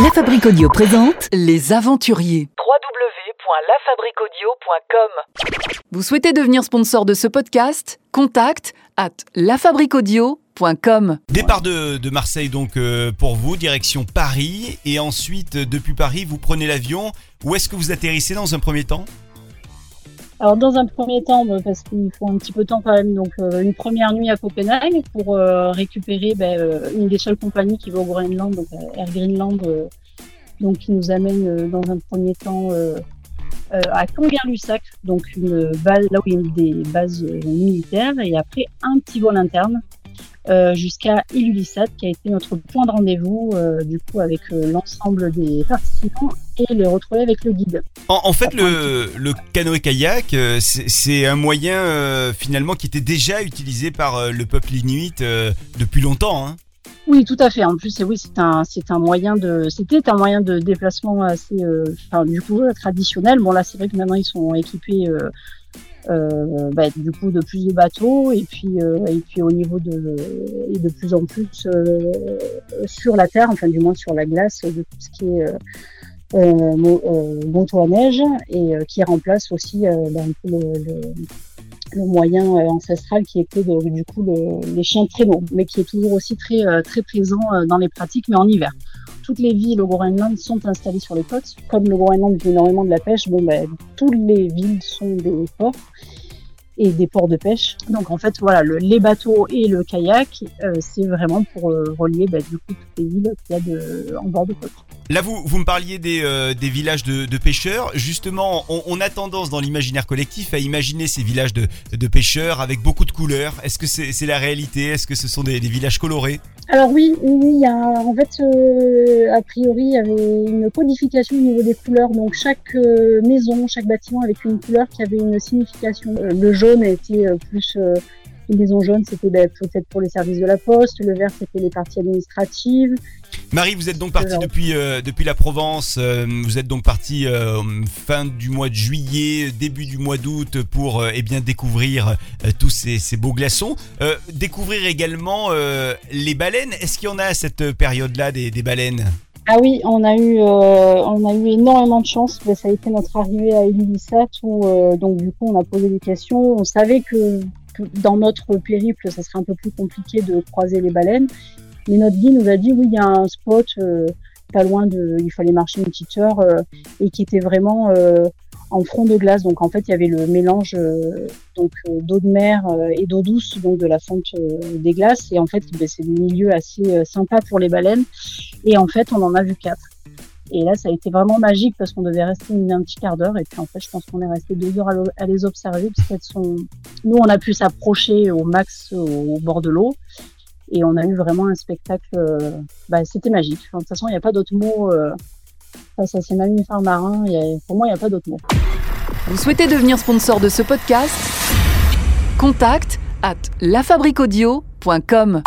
La Fabrique Audio présente Les aventuriers. www.lafabriquaudio.com Vous souhaitez devenir sponsor de ce podcast? Contact à lafabriquaudio.com. Départ de, de Marseille donc euh, pour vous, direction Paris, et ensuite euh, depuis Paris vous prenez l'avion. Où est-ce que vous atterrissez dans un premier temps? Alors dans un premier temps, bah, parce qu'il faut un petit peu de temps quand même, donc euh, une première nuit à Copenhague pour euh, récupérer ben, euh, une des seules compagnies qui va au Groenland, donc euh, Air Greenland, euh, donc qui nous amène euh, dans un premier temps à Kangerlussuaq, donc une base là où il y a des bases militaires, et après un petit vol interne jusqu'à Ilulissat, qui a été notre point de rendez-vous du coup avec l'ensemble des participants et le retrouver avec le guide. En, en fait, le, le canoë-kayak, euh, c'est un moyen euh, finalement qui était déjà utilisé par euh, le peuple inuit euh, depuis longtemps. Hein. Oui, tout à fait. En plus, oui, c'est un, c'est un moyen de, c'était un moyen de déplacement assez, enfin, du coup, traditionnel. Bon, là, c'est vrai que maintenant ils sont équipés, euh, bah, du coup, de plus de bateaux et puis, euh, et puis au niveau de, et de plus en plus euh, sur la terre, enfin, du moins sur la glace, de tout ce qui est euh, euh, euh, à neige et euh, qui remplace aussi peu le, le, le moyen ancestral qui était de- du coup le- les chiens de traîneau, mais qui est toujours aussi très très présent dans les pratiques, mais en hiver. Toutes les villes au Groenland sont installées sur les côtes. Comme le Groenland vit énormément de la pêche, bon, ben, toutes les villes sont des ports et des ports de pêche. Donc en fait, voilà, le- les bateaux et le kayak, euh, c'est vraiment pour euh, relier ben, du coup toutes les villes qu'il y a en bord de côte. Là, vous, vous me parliez des, euh, villages de, pêcheurs. Justement, on, a tendance dans l'imaginaire collectif à imaginer ces villages de, pêcheurs avec beaucoup de couleurs. Est-ce que c'est la réalité? Est-ce que ce sont des villages colorés? Alors oui, oui, il y a, en fait, euh, a priori, il y avait une codification au niveau des couleurs. Donc chaque euh, maison, chaque bâtiment avec une couleur qui avait une signification. Euh, le jaune était plus une maison jaune, c'était ben, peut-être pour les services de la poste. Le vert, c'était les parties administratives. Marie, vous êtes donc partie Alors. depuis, euh, depuis la Provence. euh, vous êtes donc partie euh, fin du mois de juillet, début du mois d'août pour eh bien découvrir tous ces, ces beaux glaçons. Découvrir également les baleines. Est-ce qu'il y en a à cette période-là des, des baleines? Ah oui, on a eu, on a eu énormément de chance. Ça a été notre arrivée à Ilulissat où donc du coup on a posé des questions. On savait que dans notre périple, ça serait un peu plus compliqué de croiser les baleines. Mais notre guide nous a dit oui, il y a un spot euh, pas loin de, il fallait marcher une petite heure euh, et qui était vraiment euh, en front de glace. Donc en fait, il y avait le mélange donc d'eau de mer et d'eau douce, donc de la fonte des glaces. Et en fait, ben, c'est des milieux assez sympas pour les baleines. Et en fait, on en a vu quatre. Et là, ça a été vraiment magique parce qu'on devait rester une, un petit quart d'heure. Et puis, en fait, je pense qu'on est resté deux heures à, le- à les observer parce qu'elles sont. Nous, on a pu s'approcher au max au bord de l'eau. Et on a eu vraiment un spectacle. euh, bah, c'était magique. De toute façon, il n'y a pas d'autre mot euh, face à ces mammifères marins. pour moi, il n'y a pas d'autre mot. Vous souhaitez devenir sponsor de ce podcast? Contact à lafabriquaudio.com.